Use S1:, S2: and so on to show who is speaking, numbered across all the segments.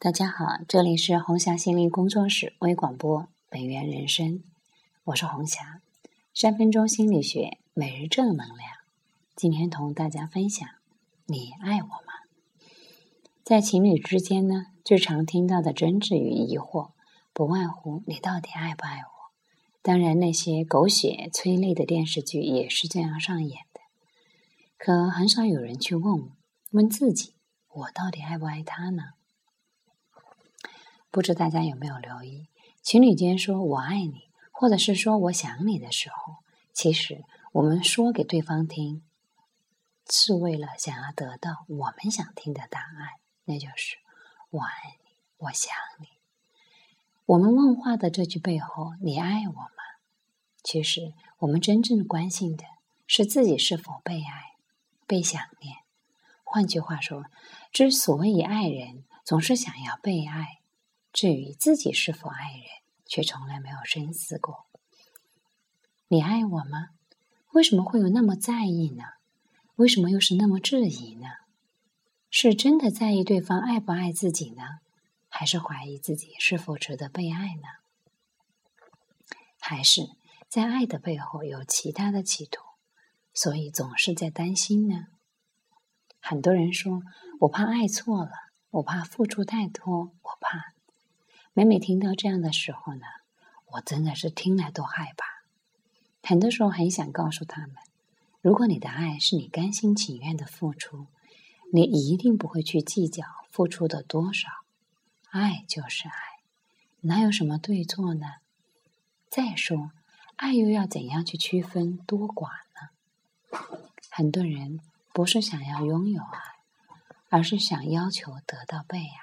S1: 大家好，这里是红霞心灵工作室微广播，本源人生，我是红霞。三分钟心理学，每日正能量。今天同大家分享：你爱我吗？在情侣之间呢，最常听到的争执与疑惑，不外乎你到底爱不爱我？当然，那些狗血催泪的电视剧也是这样上演的。可很少有人去问问自己：我到底爱不爱他呢？不知大家有没有留意，情侣间说我爱你，或者是说我想你的时候，其实我们说给对方听，是为了想要得到我们想听的答案，那就是我爱你，我想你。我们问话的这句背后，你爱我吗？其实我们真正关心的是自己是否被爱、被想念。换句话说，之所以爱人，总是想要被爱。至于自己是否爱人，却从来没有深思过。你爱我吗？为什么会有那么在意呢？为什么又是那么质疑呢？是真的在意对方爱不爱自己呢？还是怀疑自己是否值得被爱呢？还是在爱的背后有其他的企图，所以总是在担心呢？很多人说：“我怕爱错了，我怕付出太多，我怕……”每每听到这样的时候呢，我真的是听来都害怕。很多时候很想告诉他们：如果你的爱是你甘心情愿的付出，你一定不会去计较付出的多少。爱就是爱，哪有什么对错呢？再说，爱又要怎样去区分多寡呢？很多人不是想要拥有爱，而是想要求得到被爱，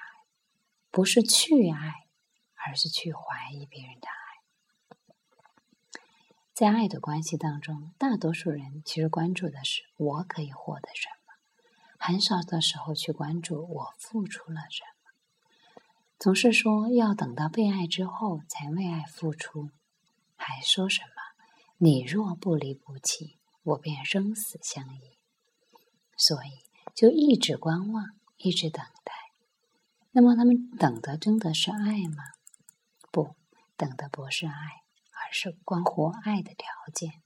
S1: 不是去爱。而是去怀疑别人的爱，在爱的关系当中，大多数人其实关注的是我可以获得什么，很少的时候去关注我付出了什么。总是说要等到被爱之后才为爱付出，还说什么你若不离不弃，我便生死相依。所以就一直观望，一直等待。那么他们等的真的是爱吗？等的不是爱，而是关乎爱的条件。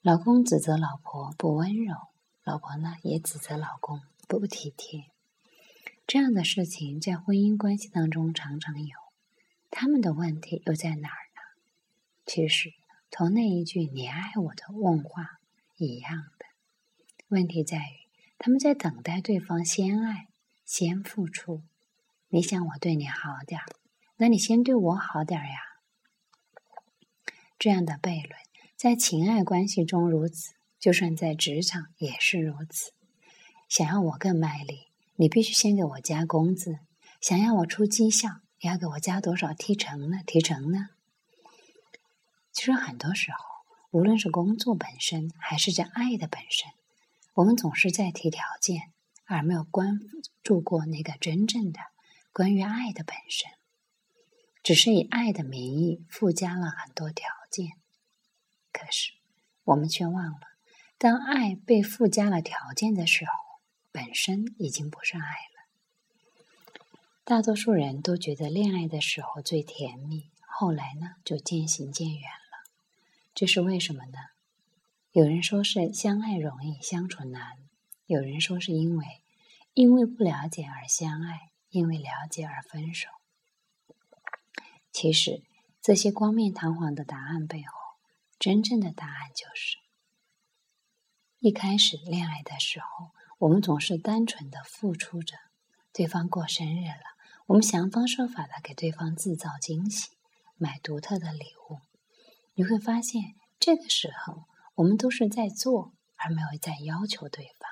S1: 老公指责老婆不温柔，老婆呢也指责老公不体贴。这样的事情在婚姻关系当中常常有。他们的问题又在哪儿呢？其实同那一句“你爱我”的问话一样的。问题在于，他们在等待对方先爱、先付出。你想我对你好点儿。那你先对我好点呀。这样的悖论，在情爱关系中如此，就算在职场也是如此。想要我更卖力，你必须先给我加工资；想要我出绩效，你要给我加多少提成呢？提成呢？其实很多时候，无论是工作本身，还是在爱的本身，我们总是在提条件，而没有关注过那个真正的关于爱的本身。只是以爱的名义附加了很多条件，可是我们却忘了，当爱被附加了条件的时候，本身已经不是爱了。大多数人都觉得恋爱的时候最甜蜜，后来呢就渐行渐远了。这是为什么呢？有人说是相爱容易相处难，有人说是因为因为不了解而相爱，因为了解而分手。其实，这些冠冕堂皇的答案背后，真正的答案就是：一开始恋爱的时候，我们总是单纯的付出着。对方过生日了，我们想方设法的给对方制造惊喜，买独特的礼物。你会发现，这个时候我们都是在做，而没有在要求对方。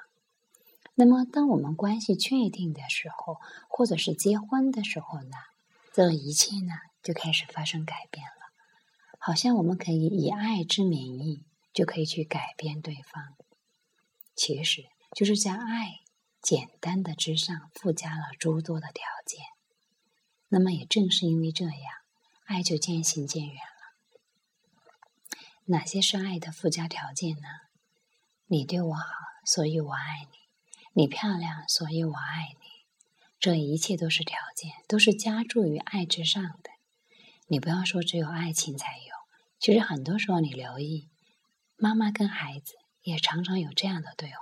S1: 那么，当我们关系确定的时候，或者是结婚的时候呢？这一切呢？就开始发生改变了，好像我们可以以爱之名义就可以去改变对方，其实就是在爱简单的之上附加了诸多的条件。那么也正是因为这样，爱就渐行渐远了。哪些是爱的附加条件呢？你对我好，所以我爱你；你漂亮，所以我爱你；这一切都是条件，都是加注于爱之上的。你不要说只有爱情才有，其实很多时候你留意，妈妈跟孩子也常常有这样的对话：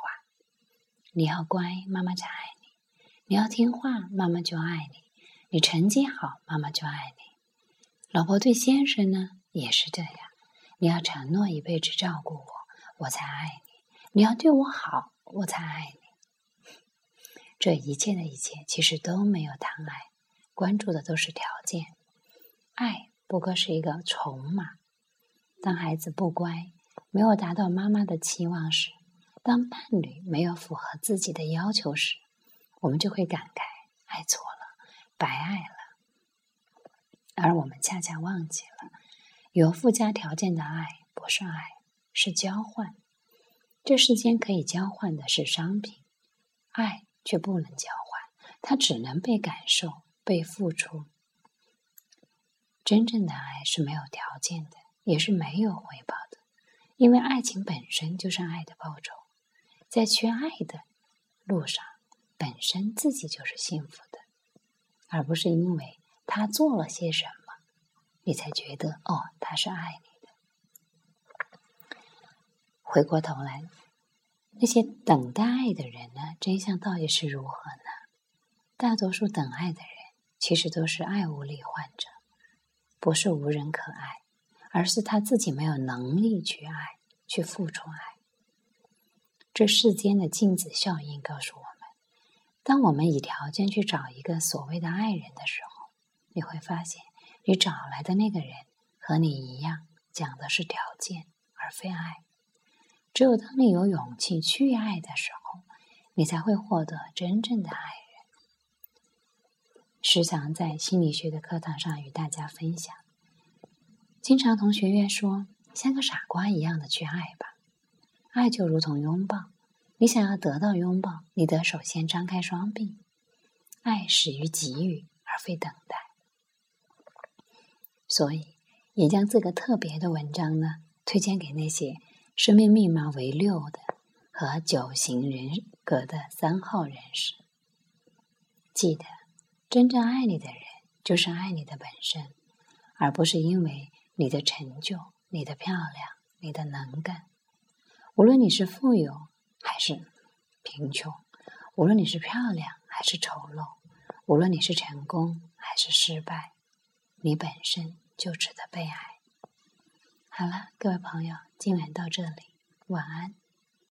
S1: 你要乖，妈妈才爱你；你要听话，妈妈就爱你；你成绩好，妈妈就爱你。老婆对先生呢也是这样，你要承诺一辈子照顾我，我才爱你；你要对我好，我才爱你。这一切的一切，其实都没有谈爱，关注的都是条件。爱不过是一个筹码。当孩子不乖，没有达到妈妈的期望时，当伴侣没有符合自己的要求时，我们就会感慨爱错了，白爱了。而我们恰恰忘记了，有附加条件的爱不是爱，是交换。这世间可以交换的是商品，爱。却不能交换，它只能被感受、被付出。真正的爱是没有条件的，也是没有回报的，因为爱情本身就是爱的报酬。在缺爱的路上，本身自己就是幸福的，而不是因为他做了些什么，你才觉得哦，他是爱你的。回过头来。那些等待爱的人呢？真相到底是如何呢？大多数等爱的人，其实都是爱无力患者，不是无人可爱，而是他自己没有能力去爱，去付出爱。这世间的镜子效应告诉我们：当我们以条件去找一个所谓的爱人的时候，你会发现，你找来的那个人和你一样，讲的是条件，而非爱。只有当你有勇气去爱的时候，你才会获得真正的爱。时常在心理学的课堂上与大家分享，经常同学员说：“像个傻瓜一样的去爱吧，爱就如同拥抱，你想要得到拥抱，你得首先张开双臂。爱始于给予，而非等待。”所以，也将这个特别的文章呢，推荐给那些。生命密码为六的和九型人格的三号人士，记得，真正爱你的人就是爱你的本身，而不是因为你的成就、你的漂亮、你的能干。无论你是富有还是贫穷，无论你是漂亮还是丑陋，无论你是成功还是失败，你本身就值得被爱。好了，各位朋友，今晚到这里，晚安。